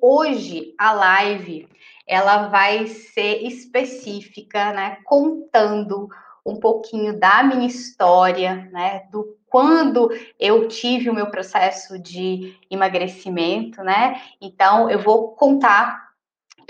hoje a live ela vai ser específica, né, contando um pouquinho da minha história, né, do quando eu tive o meu processo de emagrecimento, né? Então eu vou contar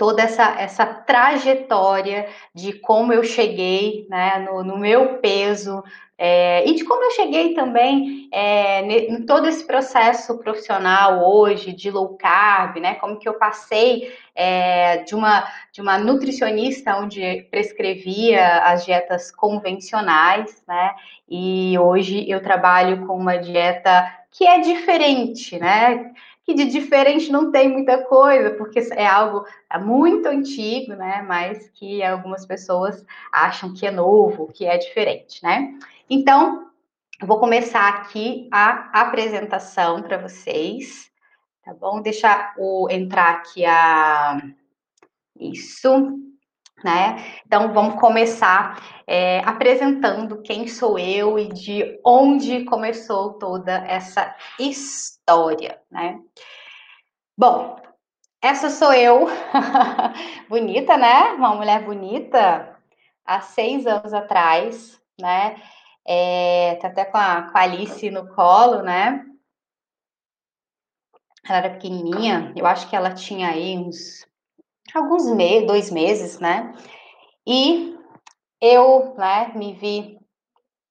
toda essa, essa trajetória de como eu cheguei né, no, no meu peso é, e de como eu cheguei também é, em todo esse processo profissional hoje de low carb, né? Como que eu passei é, de, uma, de uma nutricionista onde prescrevia as dietas convencionais, né? E hoje eu trabalho com uma dieta que é diferente, né? Que de diferente não tem muita coisa, porque é algo muito antigo, né? Mas que algumas pessoas acham que é novo, que é diferente, né? Então, vou começar aqui a apresentação para vocês, tá bom? Deixa eu entrar aqui a. Isso, né? Então, vamos começar é, apresentando quem sou eu e de onde começou toda essa história, né? Bom, essa sou eu, bonita, né? Uma mulher bonita, há seis anos atrás, né? É, tá até com a, com a Alice no colo, né? Ela era pequenininha, eu acho que ela tinha aí uns alguns meses, dois meses, né? E eu, né, me vi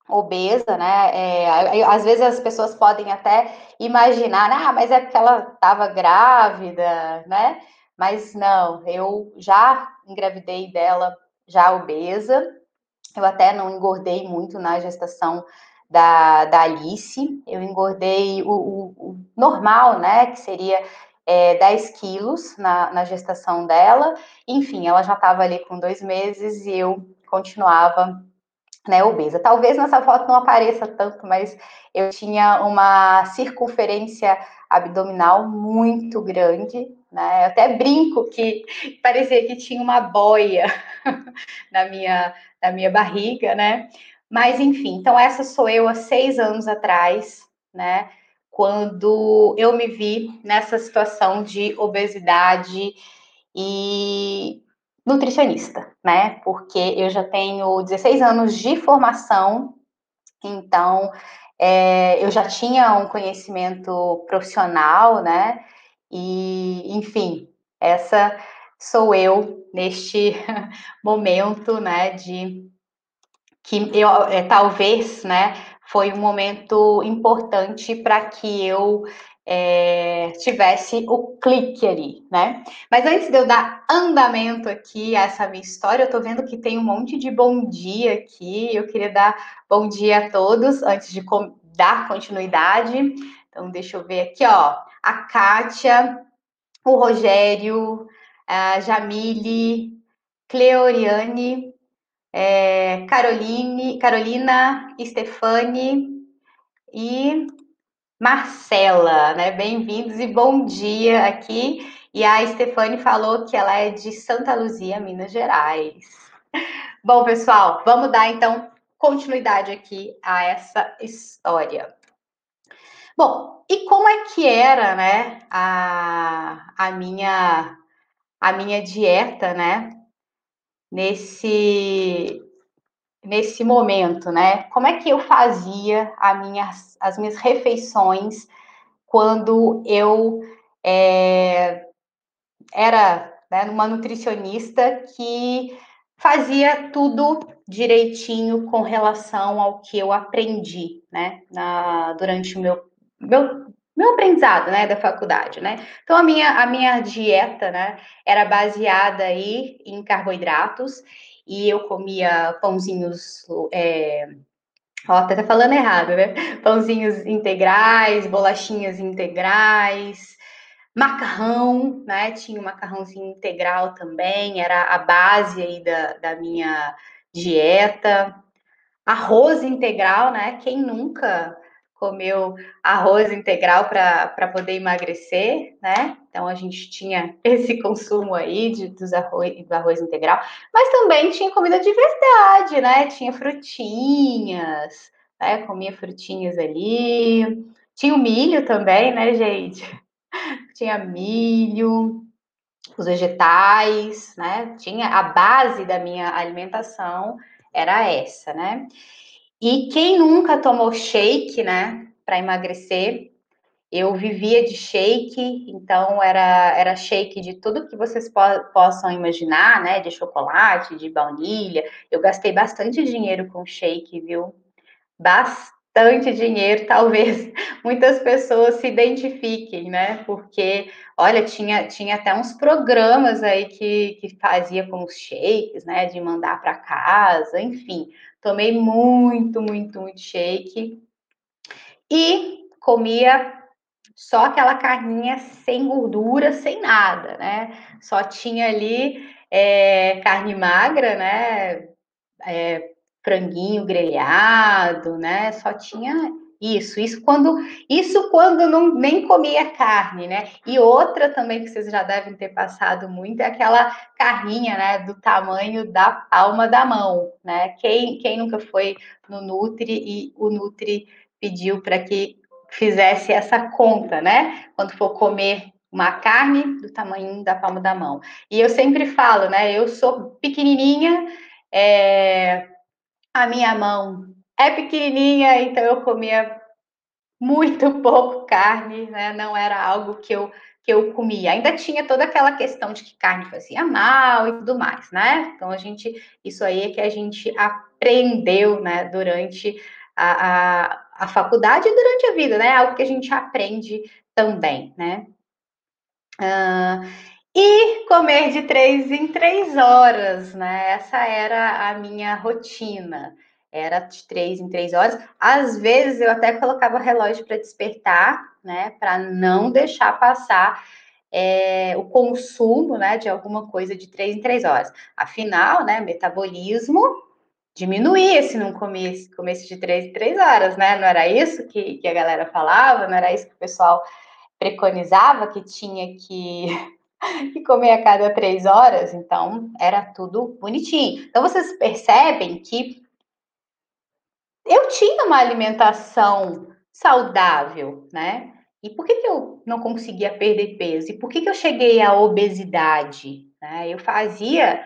obesa, né? É, às vezes as pessoas podem até imaginar, ah, mas é porque ela estava grávida, né? Mas não, eu já engravidei dela já obesa. Eu até não engordei muito na gestação da, da Alice. Eu engordei o, o, o normal, né? Que seria é, 10 quilos na, na gestação dela. Enfim, ela já estava ali com dois meses e eu continuava né, obesa. Talvez nessa foto não apareça tanto, mas eu tinha uma circunferência abdominal muito grande, né? Eu até brinco que parecia que tinha uma boia na minha, na minha barriga, né? Mas enfim, então essa sou eu há seis anos atrás, né? Quando eu me vi nessa situação de obesidade e nutricionista, né? Porque eu já tenho 16 anos de formação, então é, eu já tinha um conhecimento profissional, né? E, enfim, essa sou eu neste momento, né? De que eu é, talvez, né? Foi um momento importante para que eu é, tivesse o clique ali, né? Mas antes de eu dar andamento aqui a essa minha história, eu tô vendo que tem um monte de bom dia aqui. Eu queria dar bom dia a todos antes de dar continuidade. Então, deixa eu ver aqui, ó. A Kátia, o Rogério, a Jamile, Cleoriane, é, Caroline, Carolina, Stefane e Marcela, né? Bem-vindos e bom dia aqui. E a Stefane falou que ela é de Santa Luzia, Minas Gerais. Bom, pessoal, vamos dar então continuidade aqui a essa história. Bom, e como é que era, né, a, a minha a minha dieta, né, nesse nesse momento, né? Como é que eu fazia minha, as minhas refeições quando eu é, era né, uma nutricionista que fazia tudo direitinho com relação ao que eu aprendi, né? Na, durante o meu, meu meu aprendizado, né, da faculdade, né? Então a minha a minha dieta, né, era baseada aí em carboidratos e eu comia pãozinhos. É, ó, até tá falando errado, né? Pãozinhos integrais, bolachinhas integrais, macarrão, né? Tinha um macarrãozinho integral também, era a base aí da, da minha dieta. Arroz integral, né? Quem nunca comeu arroz integral para poder emagrecer, né? Então a gente tinha esse consumo aí de, dos arroz, do arroz integral, mas também tinha comida de verdade, né? Tinha frutinhas, né? Comia frutinhas ali. Tinha o milho também, né, gente? Tinha milho. os vegetais, né? Tinha a base da minha alimentação era essa, né? E quem nunca tomou shake, né, para emagrecer? Eu vivia de shake, então era, era shake de tudo que vocês po possam imaginar, né? De chocolate, de baunilha. Eu gastei bastante dinheiro com shake, viu? Bastante dinheiro, talvez muitas pessoas se identifiquem, né? Porque, olha, tinha, tinha até uns programas aí que, que fazia com os shakes, né? De mandar para casa, enfim. Tomei muito, muito, muito shake. E comia só aquela carninha sem gordura, sem nada, né? Só tinha ali é, carne magra, né? É, franguinho grelhado, né? Só tinha isso, isso quando, isso quando não nem comia carne, né? E outra também que vocês já devem ter passado muito é aquela carninha, né, do tamanho da palma da mão, né? Quem, quem nunca foi no Nutri e o Nutri pediu para que fizesse essa conta, né? Quando for comer uma carne do tamanho da palma da mão. E eu sempre falo, né? Eu sou pequenininha, é, a minha mão é pequenininha, então eu comia muito pouco carne, né? Não era algo que eu que eu comia. Ainda tinha toda aquela questão de que carne fazia mal e tudo mais, né? Então a gente, isso aí é que a gente aprendeu, né? Durante a, a a faculdade e durante a vida, né? Algo que a gente aprende também, né? Uh, e comer de três em três horas, né? Essa era a minha rotina. Era de três em três horas. Às vezes eu até colocava relógio para despertar, né? Para não deixar passar é, o consumo, né? De alguma coisa de três em três horas. Afinal, né? Metabolismo diminuir se não comesse, comesse de três em três horas, né? Não era isso que, que a galera falava, não era isso que o pessoal preconizava que tinha que, que comer a cada três horas, então era tudo bonitinho. Então vocês percebem que eu tinha uma alimentação saudável, né? E por que, que eu não conseguia perder peso? E por que, que eu cheguei à obesidade? Né? Eu fazia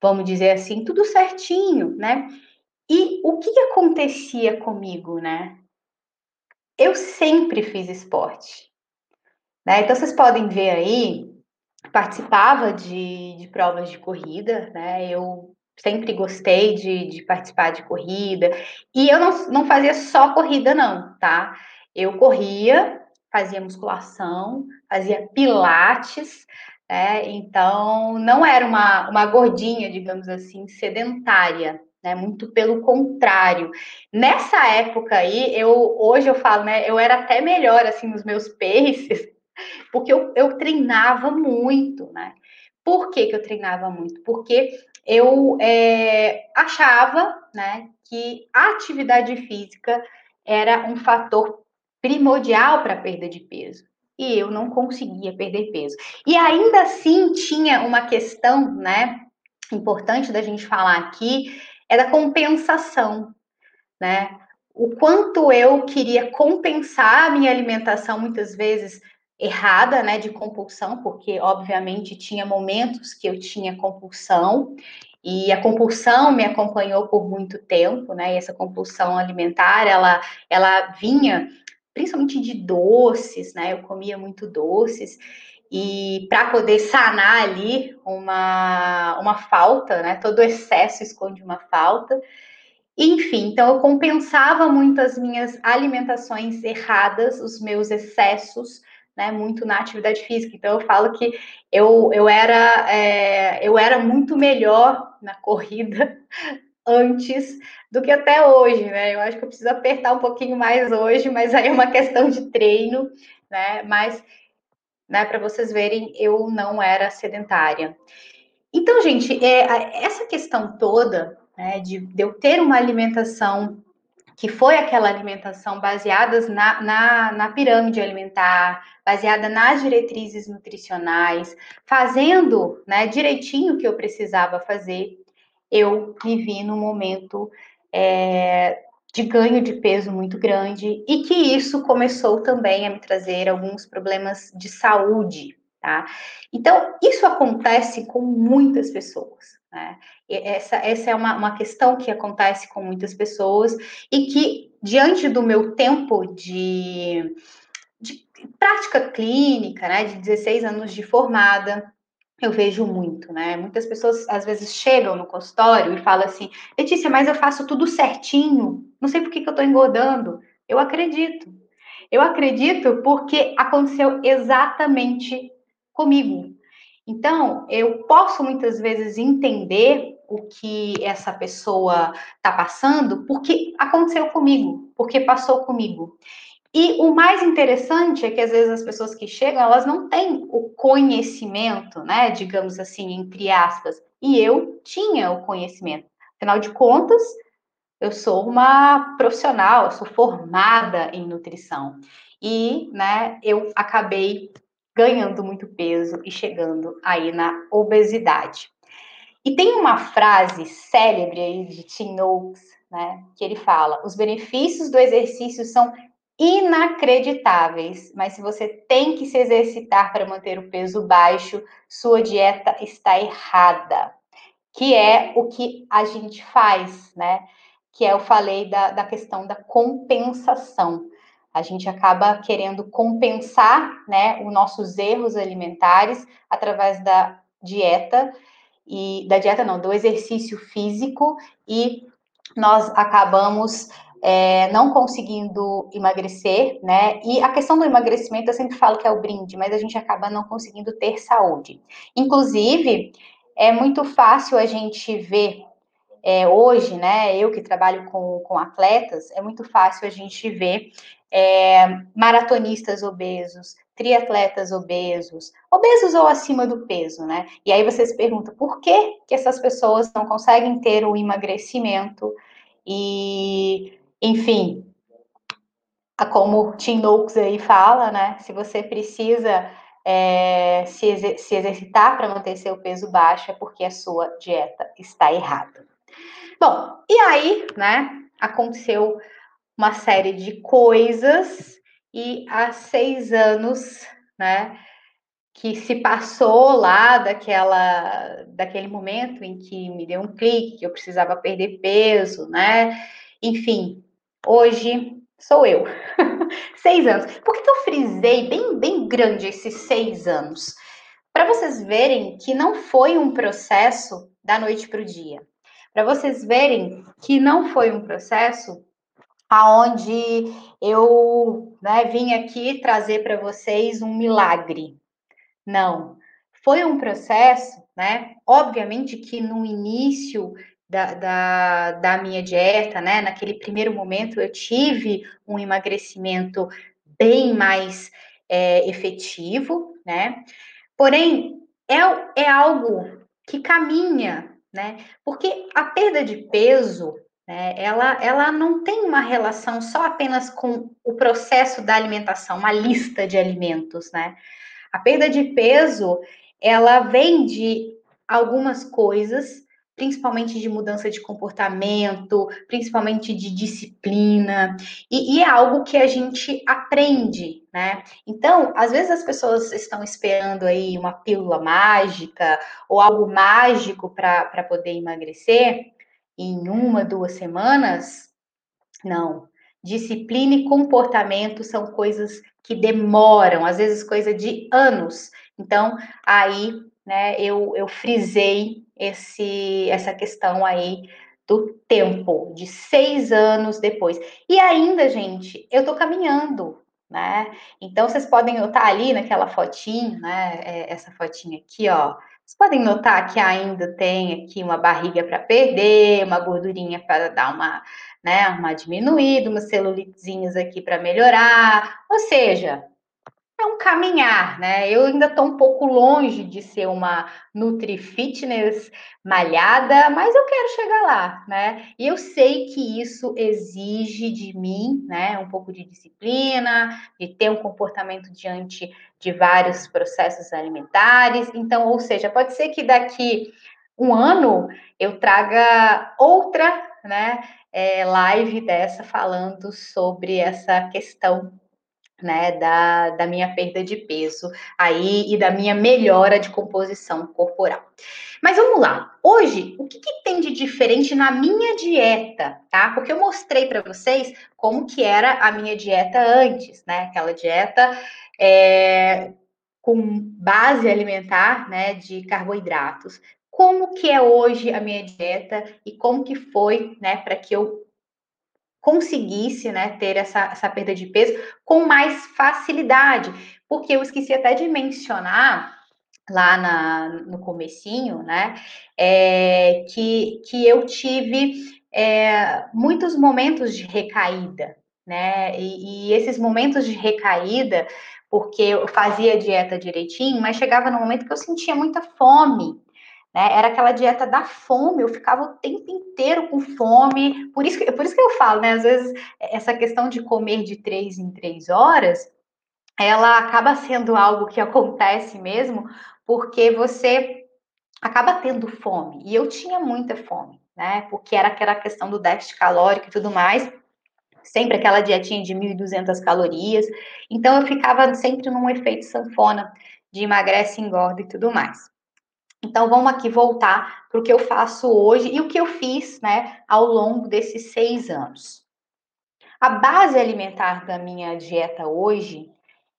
vamos dizer assim, tudo certinho, né? E o que, acontecia comigo, né? Eu sempre fiz esporte. Né? Então, vocês podem ver aí, participava de, de provas de corrida, né? Eu sempre gostei de, de, participar de corrida. E eu não, não fazia só corrida, não, tá? Eu corria, fazia musculação, fazia pilates, é, então, não era uma, uma gordinha, digamos assim, sedentária, né? Muito pelo contrário. Nessa época aí, eu hoje eu falo, né? Eu era até melhor assim nos meus paces, porque eu, eu treinava muito, né? Por que, que eu treinava muito? Porque eu é, achava, né, que a atividade física era um fator primordial para a perda de peso e eu não conseguia perder peso. E ainda assim tinha uma questão, né, importante da gente falar aqui, é da compensação, né? O quanto eu queria compensar a minha alimentação, muitas vezes errada, né, de compulsão, porque obviamente tinha momentos que eu tinha compulsão e a compulsão me acompanhou por muito tempo, né? E essa compulsão alimentar, ela, ela vinha principalmente de doces, né? Eu comia muito doces e para poder sanar ali uma, uma falta, né? Todo excesso esconde uma falta. Enfim, então eu compensava muito as minhas alimentações erradas, os meus excessos, né? Muito na atividade física. Então eu falo que eu, eu, era, é, eu era muito melhor na corrida antes do que até hoje, né? Eu acho que eu preciso apertar um pouquinho mais hoje, mas aí é uma questão de treino, né? Mas, né, para vocês verem, eu não era sedentária. Então, gente, é, essa questão toda né, de, de eu ter uma alimentação que foi aquela alimentação baseada na, na, na, pirâmide alimentar, baseada nas diretrizes nutricionais, fazendo né, direitinho o que eu precisava fazer, eu me vi num momento é, de ganho de peso muito grande e que isso começou também a me trazer alguns problemas de saúde, tá? Então, isso acontece com muitas pessoas, né? Essa, essa é uma, uma questão que acontece com muitas pessoas e que, diante do meu tempo de, de prática clínica, né, de 16 anos de formada, eu vejo muito, né? Muitas pessoas às vezes chegam no consultório e falam assim: Letícia, mas eu faço tudo certinho, não sei por que, que eu tô engordando. Eu acredito. Eu acredito porque aconteceu exatamente comigo. Então, eu posso muitas vezes entender o que essa pessoa está passando porque aconteceu comigo, porque passou comigo. E o mais interessante é que às vezes as pessoas que chegam, elas não têm o conhecimento, né, digamos assim, entre aspas. E eu tinha o conhecimento. Afinal de contas, eu sou uma profissional, sou formada em nutrição. E, né, eu acabei ganhando muito peso e chegando aí na obesidade. E tem uma frase célebre aí de Tim Noakes, né, que ele fala: "Os benefícios do exercício são inacreditáveis, mas se você tem que se exercitar para manter o peso baixo, sua dieta está errada. Que é o que a gente faz, né? Que é, eu falei da, da questão da compensação. A gente acaba querendo compensar, né, os nossos erros alimentares através da dieta e da dieta não, do exercício físico e nós acabamos é, não conseguindo emagrecer, né? E a questão do emagrecimento, eu sempre falo que é o brinde, mas a gente acaba não conseguindo ter saúde. Inclusive, é muito fácil a gente ver é, hoje, né? Eu que trabalho com, com atletas, é muito fácil a gente ver é, maratonistas obesos, triatletas obesos, obesos ou acima do peso, né? E aí você se pergunta por que, que essas pessoas não conseguem ter o emagrecimento e enfim, como Tim Noakes aí fala, né? Se você precisa é, se, se, exercitar para manter seu peso baixo, é porque a sua dieta está errada. Bom, e aí, né? Aconteceu uma série de coisas e há seis anos, né? Que se passou lá daquela, daquele momento em que me deu um clique, que eu precisava perder peso, né? Enfim, Hoje sou eu. seis anos. Por que, que eu frisei bem, bem grande esses seis anos? Para vocês verem que não foi um processo da noite para o dia. Para vocês verem que não foi um processo aonde eu né, vim aqui trazer para vocês um milagre. Não. Foi um processo, né? Obviamente que no início da, da, da, minha dieta, né? Naquele primeiro momento eu tive um emagrecimento bem mais é, efetivo, né? Porém, é, é algo que caminha, né? Porque a perda de peso, né, ela, ela não tem uma relação só apenas com o processo da alimentação, uma lista de alimentos, né? A perda de peso, ela vem de algumas coisas principalmente de mudança de comportamento, principalmente de disciplina, e, e, é algo que a gente aprende, né? Então, às vezes as pessoas estão esperando aí uma pílula mágica ou algo mágico para poder emagrecer em uma, duas semanas. Não. Disciplina e comportamento são coisas que demoram, às vezes coisa de anos. Então, aí, né, eu, eu frisei esse, essa questão aí do tempo, de seis anos depois. E ainda, gente, eu tô caminhando, né? Então, vocês podem notar ali naquela fotinha, né? É, essa fotinha aqui, ó. Vocês podem notar que ainda tem aqui uma barriga para perder, uma gordurinha para dar uma, né, uma diminuída, umas celulitezinhas aqui para melhorar. Ou seja, é um caminhar, né? Eu ainda estou um pouco longe de ser uma Nutri Fitness malhada, mas eu quero chegar lá, né? E eu sei que isso exige de mim, né, um pouco de disciplina, de ter um comportamento diante de vários processos alimentares. Então, ou seja, pode ser que daqui um ano eu traga outra, né, é, live dessa falando sobre essa questão né, da, da minha perda de peso aí e da minha melhora de composição corporal. Mas vamos lá. Hoje, o que, que tem de diferente na minha dieta, tá? Porque eu mostrei para vocês como que era a minha dieta antes, né? Aquela dieta é, com base alimentar, né, de carboidratos. Como que é hoje a minha dieta e como que foi, né, para que eu conseguisse né, ter essa, essa perda de peso com mais facilidade. Porque eu esqueci até de mencionar lá na, no comecinho, né, é, que, que eu tive é, muitos momentos de recaída, né, e, e, esses momentos de recaída, porque eu fazia dieta direitinho, mas chegava no momento que eu sentia muita fome, né? Era aquela dieta da fome, eu ficava o tempo inteiro com fome. Por isso, que, por isso que eu falo, né? Às vezes, essa questão de comer de três em três horas, ela acaba sendo algo que acontece mesmo, porque você acaba tendo fome. E eu tinha muita fome, né? Porque era aquela questão do déficit calórico e tudo mais. Sempre aquela dietinha de 1.200 calorias. Então, eu ficava sempre num efeito sanfona de emagrece, engorda e tudo mais. Então, vamos aqui voltar para o que eu faço hoje e o que eu fiz, né, ao longo desses seis anos. A base alimentar da minha dieta hoje,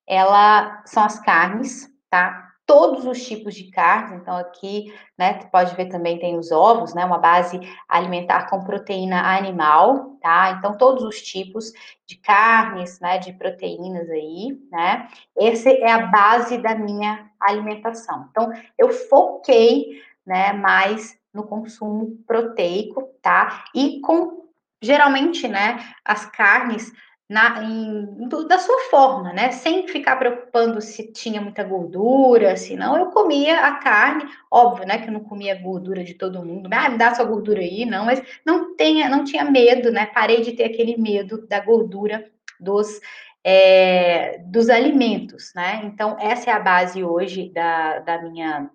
ela são as carnes, tá? Todos os tipos de carnes. Então, aqui, né, pode ver também tem os ovos, né, uma base alimentar com proteína animal, tá? Então, todos os tipos de carnes, né, de proteínas aí, né? Essa é a base da minha alimentação. Então, eu foquei, né, mais no consumo proteico, tá? E com geralmente, né, as carnes na, em, da sua forma, né? Sem ficar preocupando se tinha muita gordura, se não. Eu comia a carne, óbvio, né? Que eu não comia gordura de todo mundo. Ah, me dá sua gordura aí, não. Mas não, tenha, não tinha medo, né? Parei de ter aquele medo da gordura dos, é, dos alimentos, né? Então, essa é a base hoje da, da minha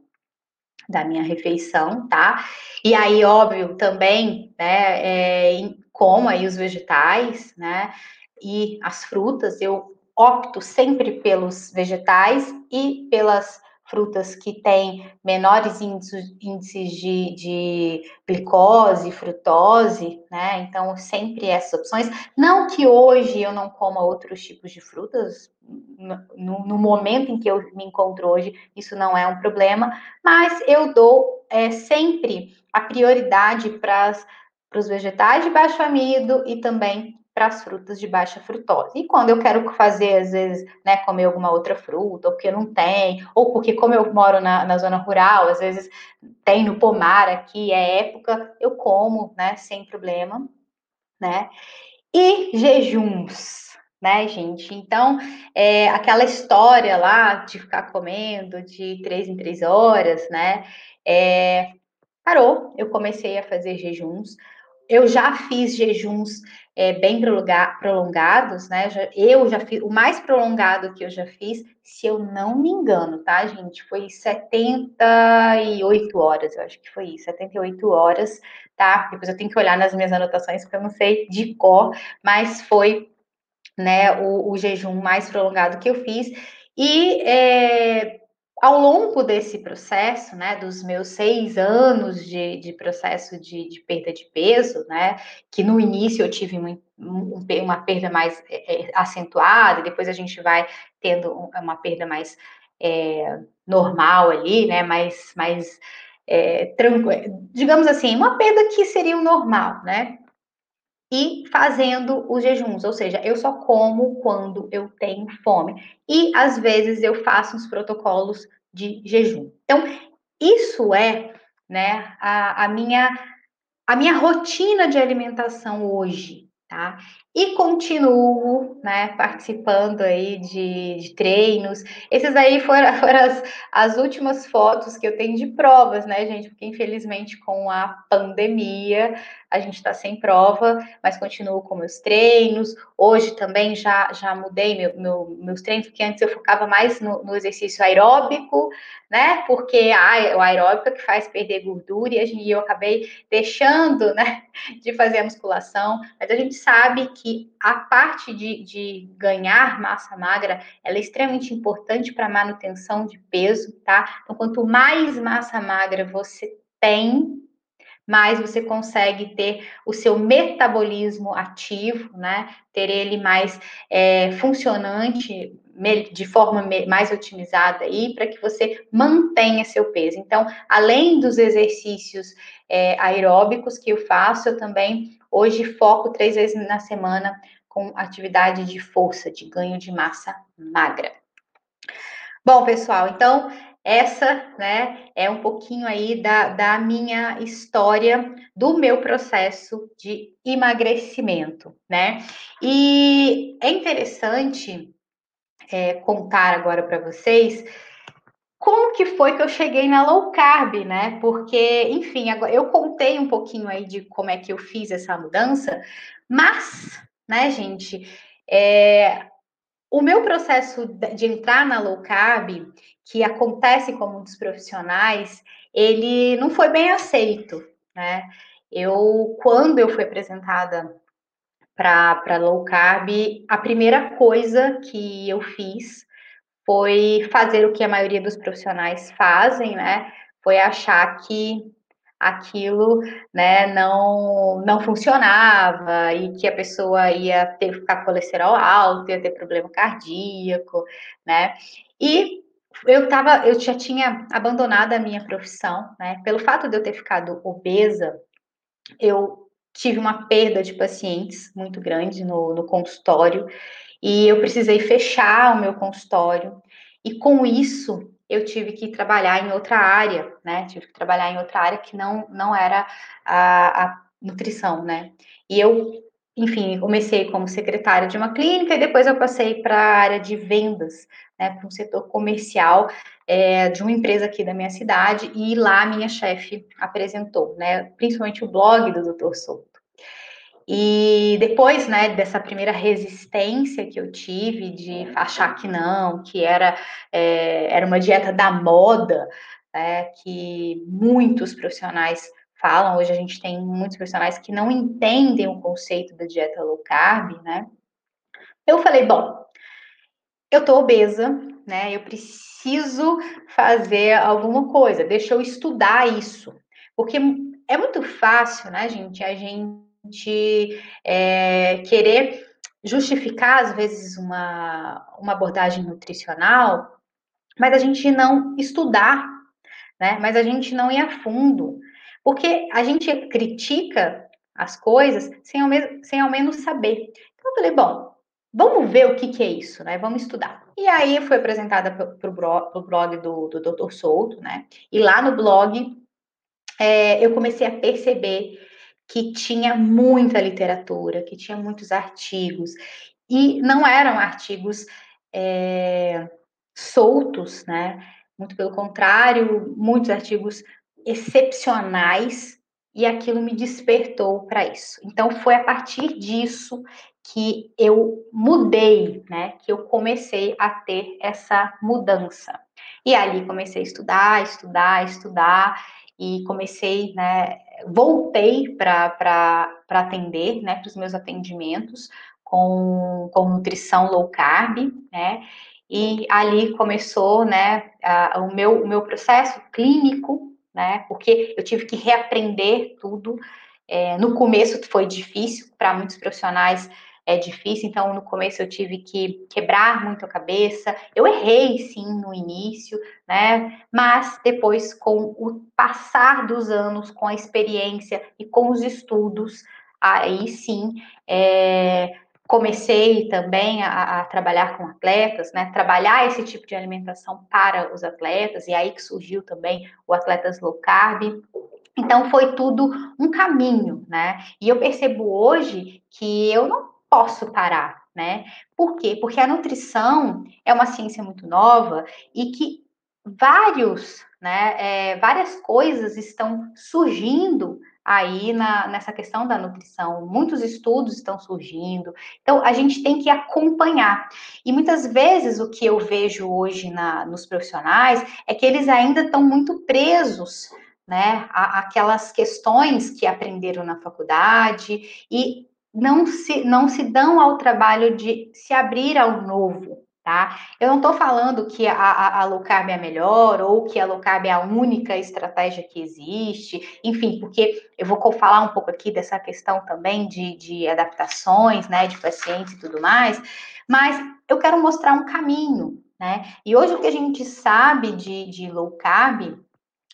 da minha refeição, tá? E aí, óbvio, também, né, é, como aí os vegetais, né? E as frutas, eu opto sempre pelos vegetais e pelas frutas que têm menores índices de, de, glicose, frutose, né? Então, sempre essas opções. Não que hoje eu não coma outros tipos de frutas, no, no momento em que eu me encontro hoje, isso não é um problema, mas eu dou é, sempre a prioridade para os vegetais de baixo amido e também para as frutas de baixa frutose. E quando eu quero fazer, às vezes, né, comer alguma outra fruta, ou porque não tem, ou porque, como eu moro na, na zona rural, às vezes tem no pomar aqui, é época, eu como, né, sem problema, né? E jejuns, né, gente? Então, é, aquela história lá de ficar comendo de três em três horas, né? É, parou, eu comecei a fazer jejuns. Eu já fiz jejuns é, bem prolongados, né? Eu já fiz, o mais prolongado que eu já fiz, se eu não me engano, tá, gente? Foi 78 horas, eu acho que foi isso, 78 horas, tá? Depois eu tenho que olhar nas minhas anotações, porque eu não sei de cor, mas foi, né, o, o jejum mais prolongado que eu fiz. E é, ao longo desse processo, né, dos meus seis anos de, de processo de, de, perda de peso, né, que no início eu tive um, uma perda mais é, é, acentuada, depois a gente vai tendo uma perda mais é, normal ali, né, mais, mais é, tranquila, digamos assim, uma perda que seria o normal, né, e fazendo os jejuns, ou seja, eu só como quando eu tenho fome. E às vezes eu faço uns protocolos de jejum. Então, isso é né, a, a, minha, a minha rotina de alimentação hoje, tá? E continuo, né, participando aí de, de treinos. Esses aí foram, foram as, as, últimas fotos que eu tenho de provas, né, gente? Porque infelizmente com a pandemia a gente está sem prova, mas continuo com meus treinos. Hoje também já, já mudei meu, meu, meus treinos, porque antes eu focava mais no, no exercício aeróbico, né? Porque a, o aeróbico é que faz perder gordura e, eu acabei deixando, né, de fazer a musculação. Mas a gente sabe que a parte de, de ganhar massa magra ela é extremamente importante para manutenção de peso, tá? Então, quanto mais massa magra você tem, mais você consegue ter o seu metabolismo ativo, né? Ter ele mais é, funcionante, de forma mais otimizada aí, para que você mantenha seu peso. Então, além dos exercícios é, aeróbicos que eu faço, eu também hoje foco três vezes na semana com atividade de força, de ganho de massa magra. Bom, pessoal, então essa, né, é um pouquinho aí da, da minha história, do meu processo de emagrecimento, né? E é interessante é, contar agora para vocês como que foi que eu cheguei na low carb, né? Porque, enfim, agora eu contei um pouquinho aí de como é que eu fiz essa mudança, mas, né, gente, é, o meu processo de entrar na low carb, que acontece com muitos profissionais, ele não foi bem aceito, né? Eu, quando eu fui apresentada para low carb, a primeira coisa que eu fiz foi fazer o que a maioria dos profissionais fazem, né? Foi achar que aquilo né, não, não funcionava e que a pessoa ia ter que ficar com colesterol alto, ia ter problema cardíaco, né? E eu tava, eu já tinha abandonado a minha profissão, né? Pelo fato de eu ter ficado obesa, eu tive uma perda de pacientes muito grande no, no consultório e eu precisei fechar o meu consultório. E com isso, eu tive que trabalhar em outra área, né? Tive que trabalhar em outra área que não, não era a, a nutrição, né? E eu, enfim, comecei como secretária de uma clínica e depois eu passei para a área de vendas, né? Para um setor comercial é, de uma empresa aqui da minha cidade e lá minha chefe apresentou, né? Principalmente o blog do Dr. Souto. E depois, né, dessa primeira resistência que eu tive de achar que não, que era, é, era uma dieta da moda, é, que muitos profissionais falam, hoje a gente tem muitos profissionais que não entendem o conceito da dieta low carb, né? Eu falei, bom, eu tô obesa, né? Eu preciso fazer alguma coisa, deixa eu estudar isso. Porque é muito fácil, né, gente, a gente é, querer justificar, às vezes, uma, uma abordagem nutricional, mas a gente não estudar, né? Mas a gente não ir a fundo. Porque a gente critica as coisas sem ao, mesmo, sem ao menos saber. Então eu falei, bom, vamos ver o que, que é isso, né? Vamos estudar. E aí foi apresentada para o blog do, do Dr. Souto, né? E lá no blog é, eu comecei a perceber que tinha muita literatura, que tinha muitos artigos, e não eram artigos é, soltos, né? Muito pelo contrário, muitos artigos excepcionais, e aquilo me despertou para isso. Então, foi a partir disso que eu mudei, né? Que eu comecei a ter essa mudança. E ali comecei a estudar, estudar, estudar, e comecei, né, voltei para atender, né, para os meus atendimentos com, com nutrição low carb, né, e ali começou, né, a, o, meu, o meu processo clínico, né, porque eu tive que reaprender tudo, é, no começo foi difícil para muitos profissionais, é difícil, então no começo eu tive que quebrar muito a cabeça. Eu errei sim no início, né? Mas depois, com o passar dos anos, com a experiência e com os estudos, aí sim é, comecei também a, a, trabalhar com atletas, né? Trabalhar esse tipo de alimentação para os atletas, e aí que surgiu também o Atletas Low Carb. Então foi tudo um caminho, né? E eu percebo hoje que eu não posso parar, né? Por quê? Porque a nutrição é uma ciência muito nova e que vários, né, é, várias coisas estão surgindo aí na, nessa questão da nutrição. Muitos estudos estão surgindo. Então, a gente tem que acompanhar. E muitas vezes o que eu vejo hoje na, nos profissionais é que eles ainda estão muito presos né, aquelas questões que aprenderam na faculdade e não se, não se dão ao trabalho de se abrir ao novo, tá? Eu não estou falando que a, a, a, low carb é a melhor ou que a low carb é a única estratégia que existe, enfim, porque eu vou falar um pouco aqui dessa questão também de, de adaptações, né, de pacientes e tudo mais, mas eu quero mostrar um caminho, né? E hoje o que a gente sabe de, de low carb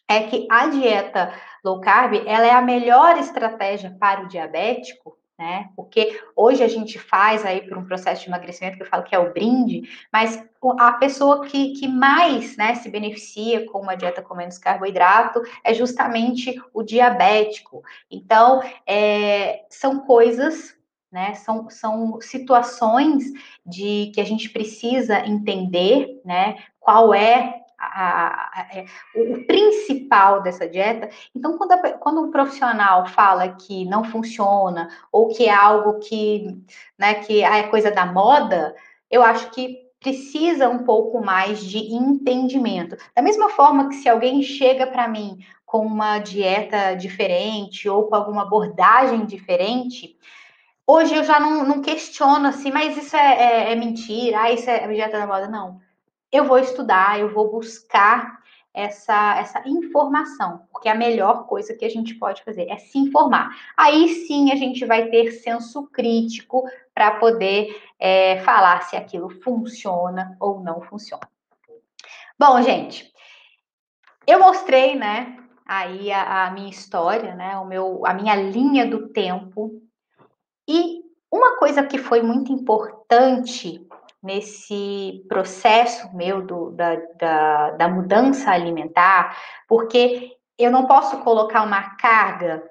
é que a dieta low carb ela é a melhor estratégia para o diabético, né? Porque hoje a gente faz aí por um processo de emagrecimento que eu falo que é o brinde, mas a pessoa que, que mais né, se beneficia com uma dieta com menos carboidrato é justamente o diabético. Então, é, são coisas né? São, são situações de que a gente precisa entender, né? Qual é a, a, a, é, o principal dessa dieta. Então, quando, quando um profissional fala que não funciona ou que é algo que, né, que é coisa da moda, eu acho que precisa um pouco mais de entendimento. Da mesma forma que se alguém chega para mim com uma dieta diferente ou com alguma abordagem diferente, Hoje eu já não, não questiono assim, mas isso é, é, é mentira, ah, isso é dieta da moda. Não. Eu vou estudar, eu vou buscar essa, essa informação, porque a melhor coisa que a gente pode fazer é se informar. Aí sim a gente vai ter senso crítico para poder é, falar se aquilo funciona ou não funciona. Bom, gente, eu mostrei, né, aí a, a minha história, né, o meu, a minha linha do tempo e uma coisa que foi muito importante nesse processo meu do, da, da, da mudança alimentar, porque eu não posso colocar uma carga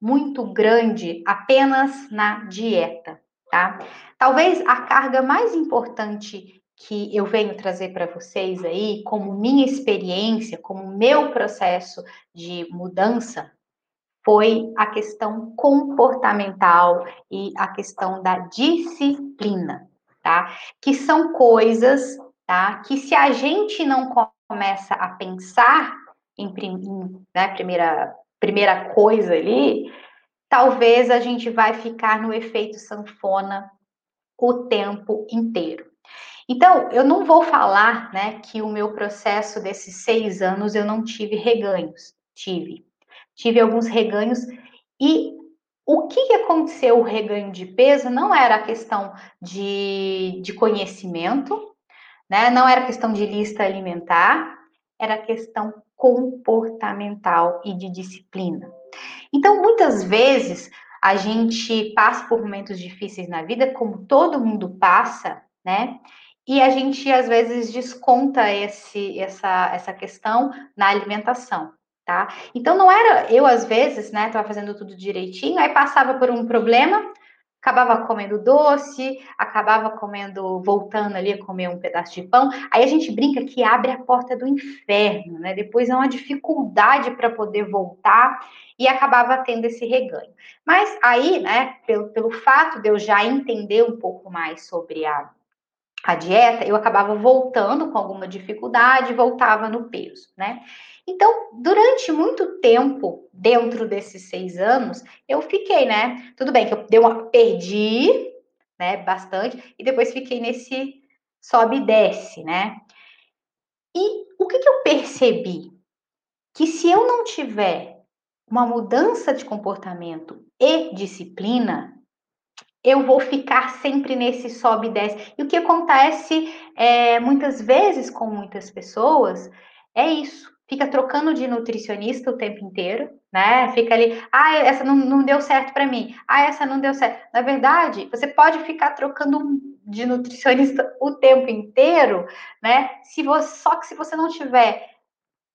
muito grande apenas na dieta, tá? Talvez a carga mais importante que eu venho trazer para vocês aí, como minha experiência, como meu processo de mudança, foi a questão comportamental e a questão da disciplina, tá? Que são coisas, tá? Que se a gente não começa a pensar em, em né, primeira, primeira coisa ali, talvez a gente vai ficar no efeito sanfona o tempo inteiro. Então, eu não vou falar, né, que o meu processo desses seis anos eu não tive reganhos. Tive, tive alguns reganhos e o que aconteceu o reganho de peso não era a questão de, de conhecimento, né? Não era questão de lista alimentar, era questão comportamental e de disciplina. Então, muitas vezes a gente passa por momentos difíceis na vida, como todo mundo passa, né? E a gente às vezes desconta esse, essa, essa questão na alimentação tá? Então não era eu às vezes, né, tava fazendo tudo direitinho, aí passava por um problema, acabava comendo doce, acabava comendo, voltando ali a comer um pedaço de pão. Aí a gente brinca que abre a porta do inferno, né? Depois é uma dificuldade para poder voltar e acabava tendo esse reganho. Mas aí, né, pelo, pelo fato de eu já entender um pouco mais sobre a a dieta, eu acabava voltando com alguma dificuldade, voltava no peso, né? Então, durante muito tempo, dentro desses seis anos, eu fiquei, né? Tudo bem que eu dei uma, perdi, né? Bastante, e depois fiquei nesse sobe e desce, né? E o que, que eu percebi? Que se eu não tiver uma mudança de comportamento e disciplina, eu vou ficar sempre nesse sobe e desce. E o que acontece é, muitas vezes com muitas pessoas é isso fica trocando de nutricionista o tempo inteiro, né? Fica ali, ah, essa não, não deu certo para mim, ah, essa não deu certo. Na verdade, você pode ficar trocando de nutricionista o tempo inteiro, né? Se você, só que se você não tiver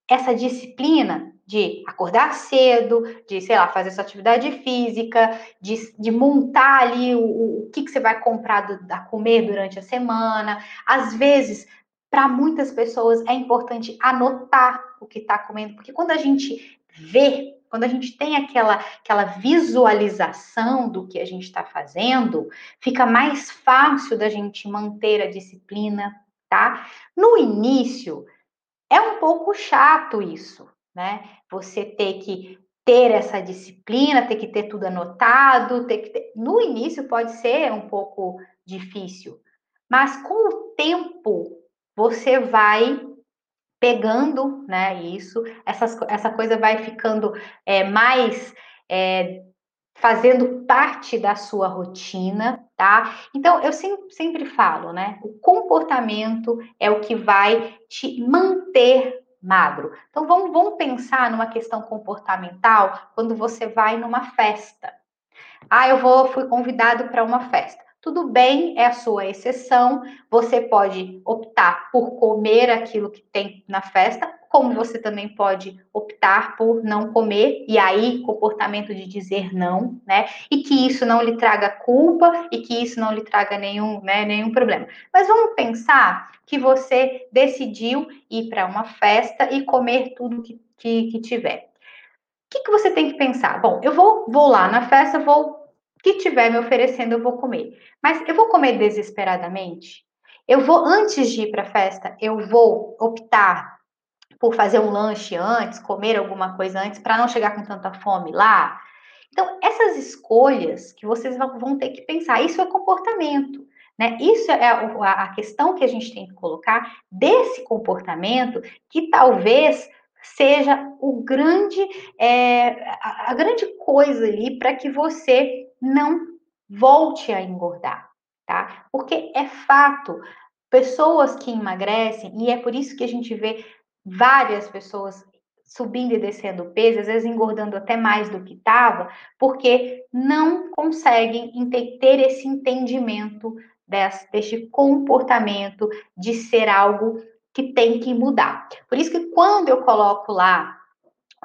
essa disciplina de acordar cedo, de, sei lá, fazer sua atividade física, de, de montar ali o, o que, que você vai comprar do, da comer durante a semana. Às vezes, para muitas pessoas é importante anotar o que está comendo, porque quando a gente vê, quando a gente tem aquela, aquela visualização do que a gente está fazendo, fica mais fácil da gente manter a disciplina, tá? No início, é um pouco chato isso, né? Você ter que ter essa disciplina, ter que ter tudo anotado, ter que ter... no início pode ser um pouco difícil, mas com o tempo você vai pegando, né? Isso, essas, essa coisa vai ficando é, mais é, fazendo parte da sua rotina, tá? Então, eu sempre, sempre falo, né? O comportamento é o que vai te manter magro. Então, vamos, vamos pensar numa questão comportamental quando você vai numa festa. Ah, eu vou, fui convidado para uma festa. Tudo bem, é a sua exceção. Você pode optar por comer aquilo que tem na festa, como você também pode optar por não comer, e aí comportamento de dizer não, né? E que isso não lhe traga culpa e que isso não lhe traga nenhum, né, nenhum problema. Mas vamos pensar que você decidiu ir para uma festa e comer tudo que, que, que tiver. O que, que você tem que pensar? Bom, eu vou, vou lá na festa, vou que tiver me oferecendo, eu vou comer. Mas eu vou comer desesperadamente? Eu vou, antes de ir para a festa, eu vou optar por fazer um lanche antes, comer alguma coisa antes, para não chegar com tanta fome lá. Então, essas escolhas que vocês vão ter que pensar, isso é comportamento. Né? Isso é a, questão que a gente tem que colocar desse comportamento que talvez seja o grande, é, a, a grande coisa ali para que você não volte a engordar, tá? Porque é fato, pessoas que emagrecem, e é por isso que a gente vê várias pessoas subindo e descendo peso, às vezes engordando até mais do que estava, porque não conseguem ter esse entendimento desse, deste comportamento de ser algo que tem que mudar. Por isso que quando eu coloco lá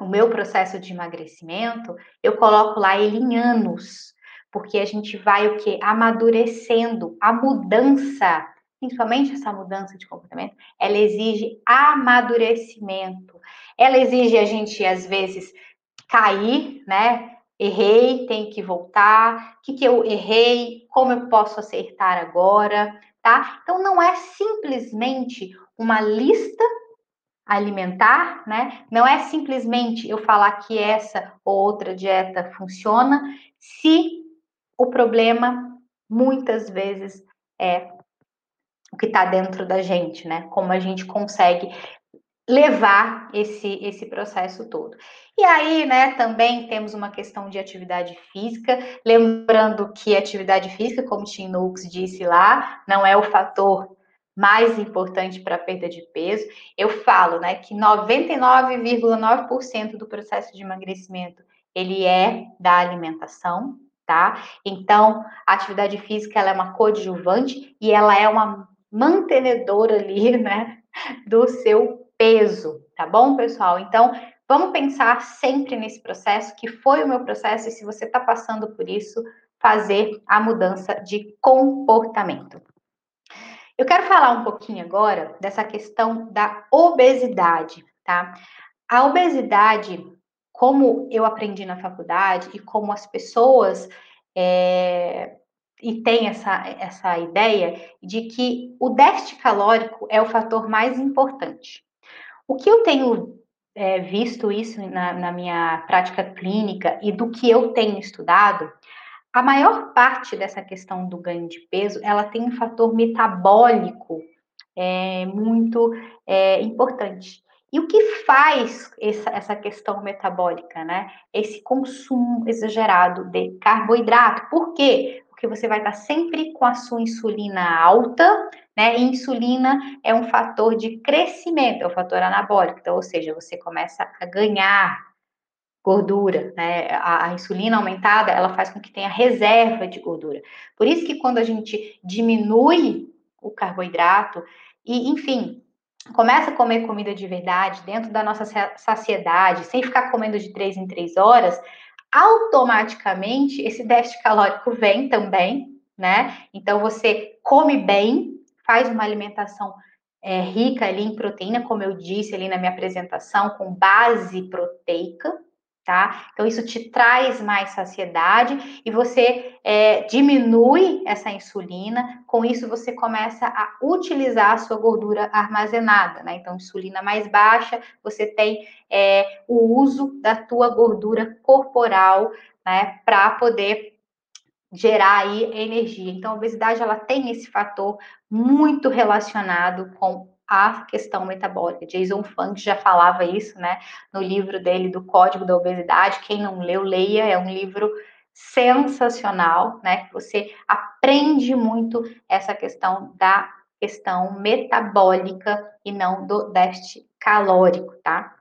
o meu processo de emagrecimento, eu coloco lá ele em anos, porque a gente vai o que amadurecendo a mudança principalmente essa mudança de comportamento, ela exige amadurecimento. Ela exige a gente, às vezes, cair, né? Errei, tem que voltar. O que, que eu errei? Como eu posso acertar agora? Tá? Então, não é simplesmente uma lista alimentar, né? Não é simplesmente eu falar que essa ou outra dieta funciona, se o problema muitas vezes é o que está dentro da gente, né? Como a gente consegue levar esse, esse processo todo. E aí, né, também temos uma questão de atividade física, lembrando que atividade física, como Tim Noakes disse lá, não é o fator mais importante para a perda de peso. Eu falo, né, que 99,9% do processo de emagrecimento ele é da alimentação, tá? Então, a atividade física ela é uma coadjuvante e ela é uma mantenedor ali, né, do seu peso, tá bom, pessoal? Então, vamos pensar sempre nesse processo, que foi o meu processo, e se você está passando por isso, fazer a mudança de comportamento. Eu quero falar um pouquinho agora dessa questão da obesidade, tá? A obesidade, como eu aprendi na faculdade e como as pessoas é, e tem essa, essa ideia de que o déficit calórico é o fator mais importante. O que eu tenho é, visto isso na, na minha prática clínica e do que eu tenho estudado, a maior parte dessa questão do ganho de peso, ela tem um fator metabólico é, muito é, importante. E o que faz essa, essa questão metabólica, né? Esse consumo exagerado de carboidrato. Por quê? porque você vai estar sempre com a sua insulina alta, né? E insulina é um fator de crescimento, é um fator anabólico, então, ou seja, você começa a ganhar gordura, né? A, a, insulina aumentada, ela faz com que tenha reserva de gordura. Por isso que quando a gente diminui o carboidrato e, enfim, começa a comer comida de verdade dentro da nossa saciedade, sem ficar comendo de três em três horas, automaticamente esse déficit calórico vem também, né? Então você come bem, faz uma alimentação é, rica ali em proteína, como eu disse ali na minha apresentação, com base proteica, tá? Então, isso te traz mais saciedade e você é, diminui essa insulina, com isso você começa a utilizar a sua gordura armazenada, né? Então, insulina mais baixa, você tem é, o uso da tua gordura corporal, né, para poder gerar aí energia. Então, a obesidade, ela tem esse fator muito relacionado com a questão metabólica. Jason Funk já falava isso, né, no livro dele do Código da Obesidade. Quem não leu, leia, é um livro sensacional, né, que você aprende muito essa questão da questão metabólica e não do déficit calórico, tá?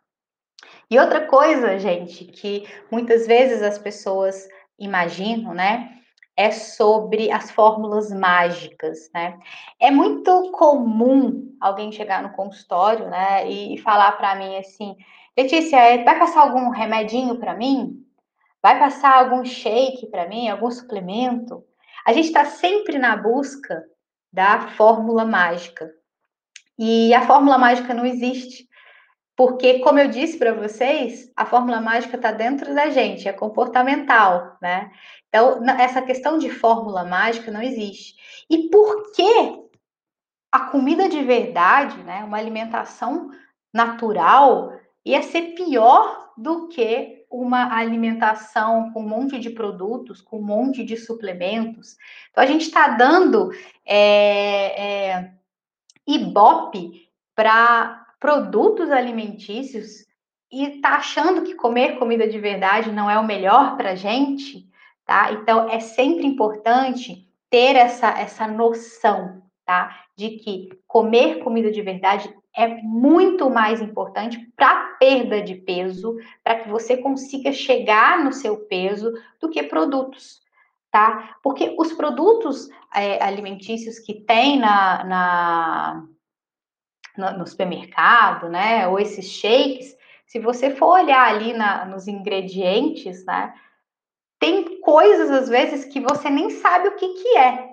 E outra coisa, gente, que muitas vezes as pessoas imaginam, né, é sobre as fórmulas mágicas, né? É muito comum alguém chegar no consultório, né, e falar para mim assim, Letícia, é, vai passar algum remedinho para mim? Vai passar algum shake para mim, algum suplemento? A gente está sempre na busca da fórmula mágica. E a fórmula mágica não existe. Porque, como eu disse para vocês, a fórmula mágica está dentro da gente, é comportamental, né? Então, essa questão de fórmula mágica não existe. E por que a comida de verdade, né, uma alimentação natural, ia ser pior do que uma alimentação com um monte de produtos, com um monte de suplementos? Então, a gente está dando é, é, ibope para produtos alimentícios e tá achando que comer comida de verdade não é o melhor para gente, tá? Então é sempre importante ter essa, essa noção, tá? De que comer comida de verdade é muito mais importante para perda de peso, para que você consiga chegar no seu peso, do que produtos, tá? Porque os produtos é, alimentícios que tem na, na no, supermercado, né? Ou esses shakes, se você for olhar ali na, nos ingredientes, né? Tem coisas, às vezes, que você nem sabe o que, que é.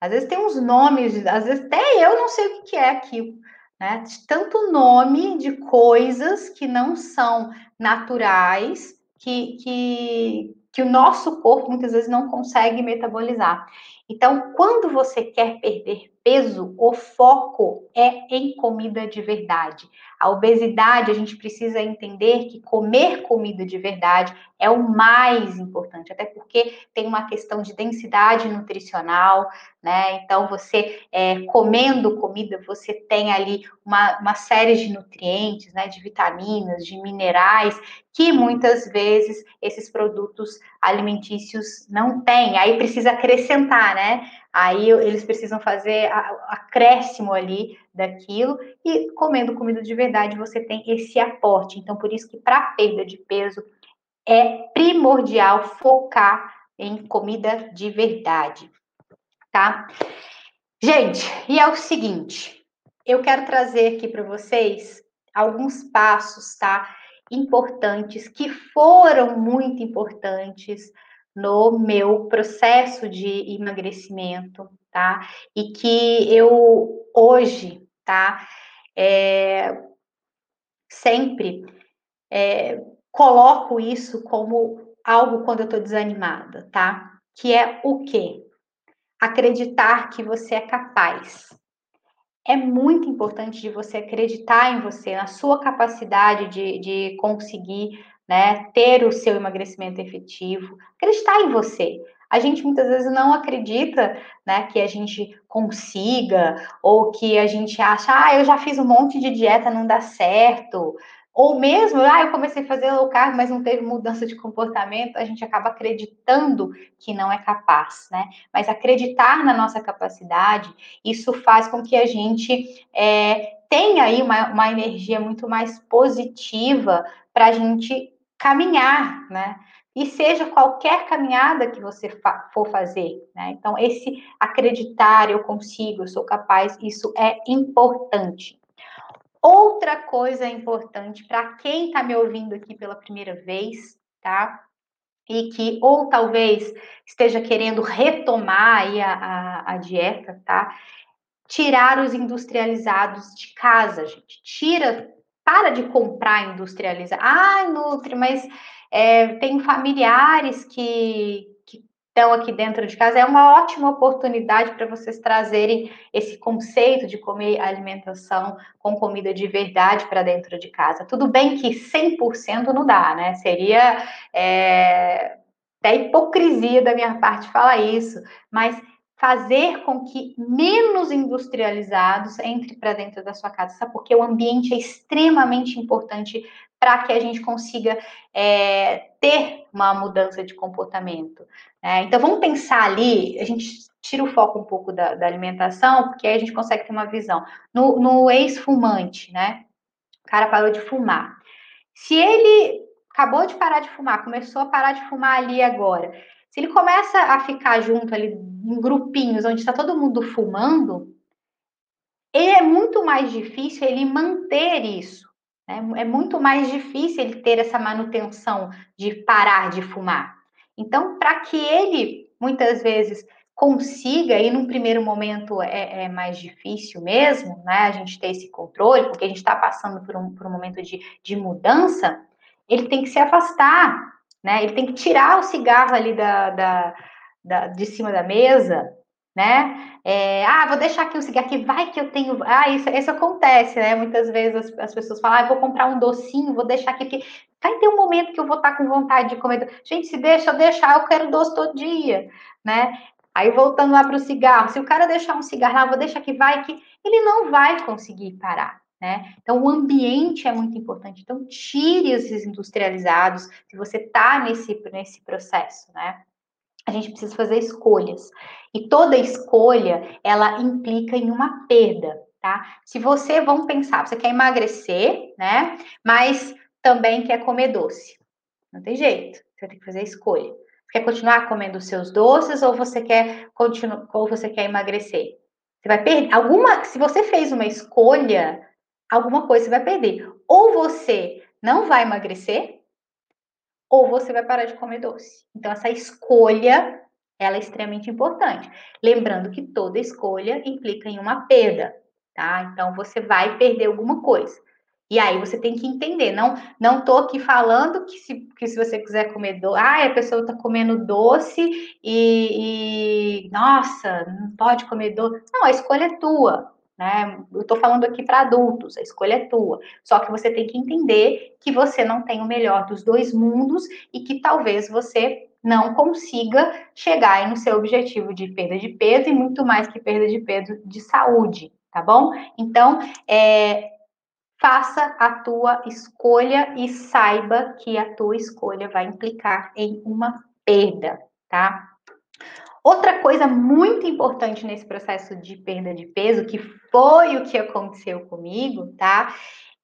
Às vezes tem uns nomes, às vezes até eu não sei o que, que é aquilo. Né? Tanto nome de coisas que não são naturais, que, que, que o nosso corpo muitas vezes não consegue metabolizar. Então, quando você quer perder peso, o foco é em comida de verdade. A obesidade, a gente precisa entender que comer comida de verdade é o mais importante, até porque tem uma questão de densidade nutricional, né? Então, você é, comendo comida, você tem ali uma, uma série de nutrientes, né? De vitaminas, de minerais, que muitas vezes esses produtos alimentícios não têm. Aí precisa acrescentar, né? Aí eles precisam fazer acréscimo ali daquilo e comendo comida de verdade você tem esse aporte. Então, por isso que para perda de peso é primordial focar em comida de verdade, tá? Gente, e é o seguinte, eu quero trazer aqui para vocês alguns passos, tá? Importantes que foram muito importantes no meu processo de emagrecimento, tá? E que eu hoje, tá? É, sempre é, coloco isso como algo quando eu tô desanimada, tá? Que é o quê? Acreditar que você é capaz. É muito importante de você acreditar em você, na sua capacidade de, de conseguir né? Ter o seu emagrecimento efetivo, acreditar em você. A gente muitas vezes não acredita, né, que a gente consiga ou que a gente acha, ah, eu já fiz um monte de dieta, não dá certo. Ou mesmo, ah, eu comecei a fazer low carb, mas não teve mudança de comportamento, a gente acaba acreditando que não é capaz, né? Mas acreditar na nossa capacidade, isso faz com que a gente é, tenha aí uma, uma energia muito mais positiva para a gente caminhar, né? E seja qualquer caminhada que você fa for fazer, né? Então, esse acreditar, eu consigo, eu sou capaz, isso é importante. Outra coisa importante para quem está me ouvindo aqui pela primeira vez, tá? E que ou talvez esteja querendo retomar aí a, a, a dieta, tá? Tirar os industrializados de casa, gente. Tira para de comprar industrializado. Ah, Nutri, mas é, tem familiares que, estão aqui dentro de casa, é uma ótima oportunidade para vocês trazerem esse conceito de comer alimentação com comida de verdade para dentro de casa. Tudo bem que 100% não dá, né? Seria é, até hipocrisia da minha parte falar isso, mas fazer com que menos industrializados entre para dentro da sua casa, sabe? Porque o ambiente é extremamente importante para que a gente consiga é, ter uma mudança de comportamento. Né? Então, vamos pensar ali, a gente tira o foco um pouco da, da alimentação, porque aí a gente consegue ter uma visão. No, no ex-fumante, né? O cara parou de fumar. Se ele acabou de parar de fumar, começou a parar de fumar ali agora, se ele começa a ficar junto ali em grupinhos onde está todo mundo fumando, é muito mais difícil ele manter isso. Né? É muito mais difícil ele ter essa manutenção de parar de fumar. Então, para que ele muitas vezes consiga, e num primeiro momento é, é, mais difícil mesmo, né? A gente ter esse controle, porque a gente está passando por um, por um momento de, de mudança, ele tem que se afastar né? Ele tem que tirar o cigarro ali da, da, da de cima da mesa, né? É, ah, vou deixar aqui o cigarro aqui, vai que eu tenho. Ah, isso, isso acontece, né? Muitas vezes as, as pessoas falam, ah, vou comprar um docinho, vou deixar aqui, porque vai ter um momento que eu vou estar com vontade de comer. Gente, se deixa eu deixar, eu quero doce todo dia, né? Aí voltando lá para o cigarro, se o cara deixar um cigarro lá, vou deixar que vai, que ele não vai conseguir parar. Né? Então, o ambiente é muito importante. Então, tire esses industrializados se você está nesse, nesse processo, né? A gente precisa fazer escolhas. E toda escolha, ela implica em uma perda, tá? Se você, vamos pensar, você quer emagrecer, né? Mas também quer comer doce. Não tem jeito. Você tem que fazer escolha. Você quer continuar comendo os seus doces ou você quer continuar ou você quer emagrecer? Você vai perder alguma, se você fez uma escolha, alguma coisa você vai perder. Ou você não vai emagrecer, ou você vai parar de comer doce. Então, essa escolha, ela é extremamente importante. Lembrando que toda escolha implica em uma perda, tá? Então, você vai perder alguma coisa. E aí você tem que entender, não não tô aqui falando que se, que se você quiser comer doce, ah, a pessoa tá comendo doce e, e nossa, não pode comer doce. Não, a escolha é tua. Né? Eu estou falando aqui para adultos, a escolha é tua. Só que você tem que entender que você não tem o melhor dos dois mundos e que talvez você não consiga chegar no seu objetivo de perda de peso e muito mais que perda de peso de saúde, tá bom? Então, é, faça a tua escolha e saiba que a tua escolha vai implicar em uma perda, tá? Outra coisa muito importante nesse processo de perda de peso, que foi o que aconteceu comigo, tá?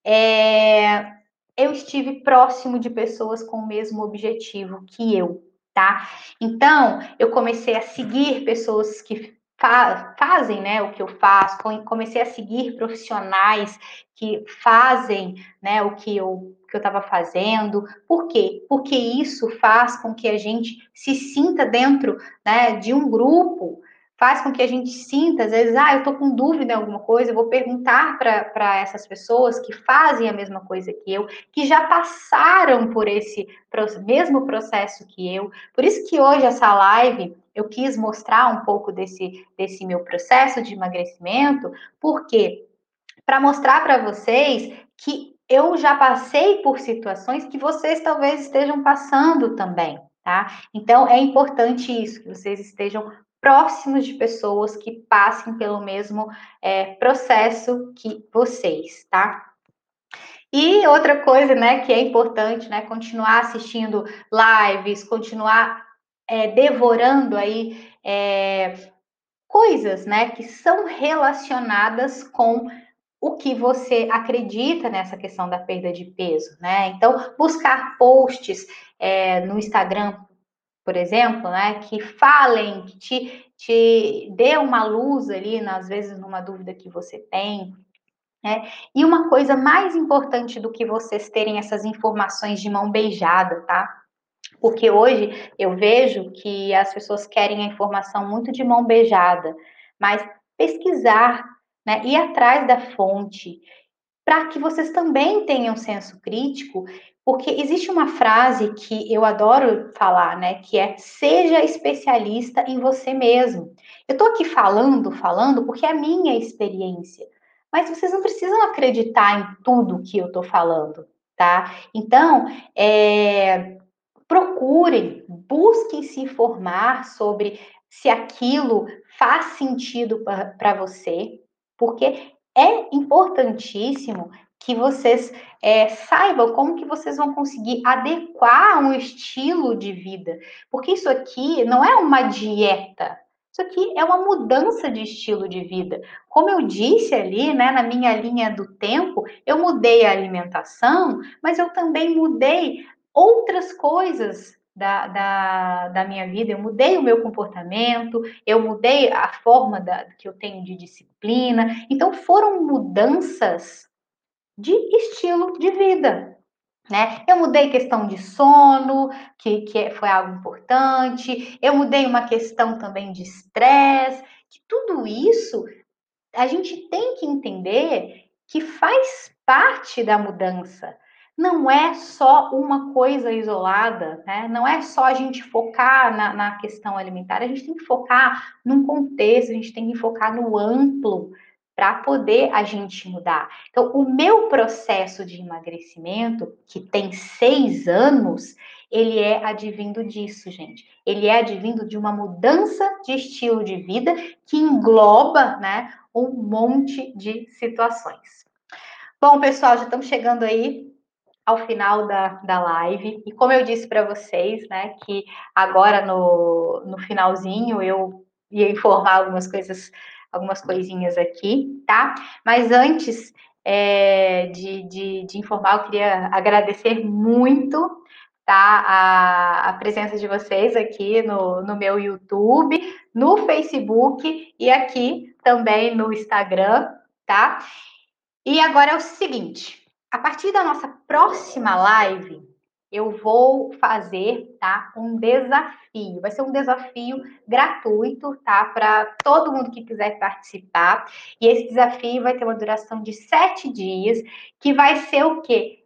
É, eu estive próximo de pessoas com o mesmo objetivo que eu, tá? Então, eu comecei a seguir pessoas que fa fazem, né, o que eu faço, comecei a seguir profissionais que fazem, né, o que eu que eu estava fazendo. Por quê? Porque isso faz com que a gente se sinta dentro né, de um grupo, faz com que a gente sinta, às vezes, ah, eu estou com dúvida em alguma coisa, eu vou perguntar para essas pessoas que fazem a mesma coisa que eu, que já passaram por esse mesmo processo que eu. Por isso que hoje essa live eu quis mostrar um pouco desse, desse meu processo de emagrecimento, porque para mostrar para vocês que eu já passei por situações que vocês talvez estejam passando também, tá? Então é importante isso, que vocês estejam próximos de pessoas que passem pelo mesmo é, processo que vocês, tá? E outra coisa, né, que é importante, né, continuar assistindo lives, continuar é, devorando aí é, coisas, né, que são relacionadas com o que você acredita nessa questão da perda de peso, né? Então, buscar posts é, no Instagram, por exemplo, né, que falem, que te, te dê uma luz ali, às vezes, numa dúvida que você tem. Né? E uma coisa mais importante do que vocês terem essas informações de mão beijada, tá? Porque hoje eu vejo que as pessoas querem a informação muito de mão beijada, mas pesquisar né? Ir atrás da fonte, para que vocês também tenham senso crítico, porque existe uma frase que eu adoro falar, né, que é seja especialista em você mesmo. Eu estou aqui falando, falando, porque é a minha experiência. Mas vocês não precisam acreditar em tudo que eu estou falando, tá? Então, é, procurem, busquem se informar sobre se aquilo faz sentido para você, porque é importantíssimo que vocês é, saibam como que vocês vão conseguir adequar um estilo de vida, porque isso aqui não é uma dieta, isso aqui é uma mudança de estilo de vida. Como eu disse ali, né, na minha linha do tempo, eu mudei a alimentação, mas eu também mudei outras coisas da, da, da, minha vida, eu mudei o meu comportamento, eu mudei a forma da, que eu tenho de disciplina. Então, foram mudanças de estilo de vida. Né? Eu mudei questão de sono, que, que foi algo importante, eu mudei uma questão também de estresse, que tudo isso a gente tem que entender que faz parte da mudança. Não é só uma coisa isolada, né? não é só a gente focar na, na questão alimentar, a gente tem que focar num contexto, a gente tem que focar no amplo para poder a gente mudar. Então, o meu processo de emagrecimento, que tem seis anos, ele é advindo disso, gente. Ele é advindo de uma mudança de estilo de vida que engloba, né, um monte de situações. Bom, pessoal, já estamos chegando aí ao final da, da live. E como eu disse para vocês, né, que agora no, no finalzinho eu ia informar algumas coisas algumas coisinhas aqui, tá? Mas antes é, de, de, de, informar, eu queria agradecer muito tá, a, a presença de vocês aqui no, no meu YouTube, no Facebook e aqui também no Instagram, tá? E agora é o seguinte, a partir da nossa próxima live, eu vou fazer, tá, um desafio. Vai ser um desafio gratuito, tá, para todo mundo que quiser participar. E esse desafio vai ter uma duração de sete dias, que vai ser o quê?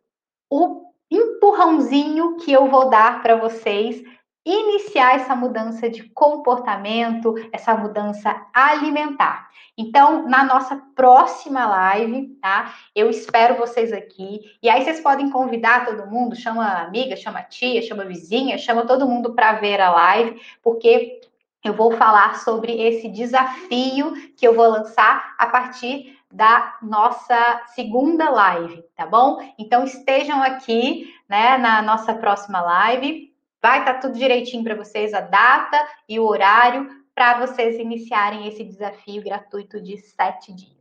O empurrãozinho que eu vou dar para vocês iniciar essa mudança de comportamento, essa mudança alimentar. Então, na nossa próxima live, tá? Eu espero vocês aqui. E aí vocês podem convidar todo mundo, chama amiga, chama tia, chama vizinha, chama todo mundo para ver a live, porque eu vou falar sobre esse desafio que eu vou lançar a partir da nossa segunda live, tá bom? Então estejam aqui, né, na nossa próxima live Vai estar tá tudo direitinho para vocês, a data e o horário, para vocês iniciarem esse desafio gratuito de sete dias.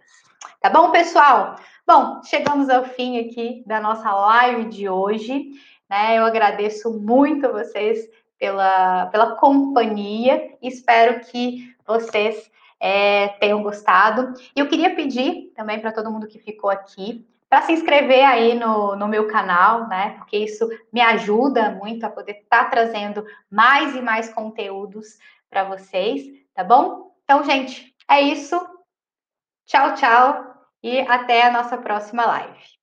Tá bom, pessoal? Bom, chegamos ao fim aqui da nossa live de hoje. Né? Eu agradeço muito a vocês pela, pela companhia. Espero que vocês é, tenham gostado. E eu queria pedir também para todo mundo que ficou aqui para se inscrever aí no, no meu canal, né? Porque isso me ajuda muito a poder estar tá trazendo mais e mais conteúdos para vocês, tá bom? Então, gente, é isso. Tchau, tchau e até a nossa próxima live.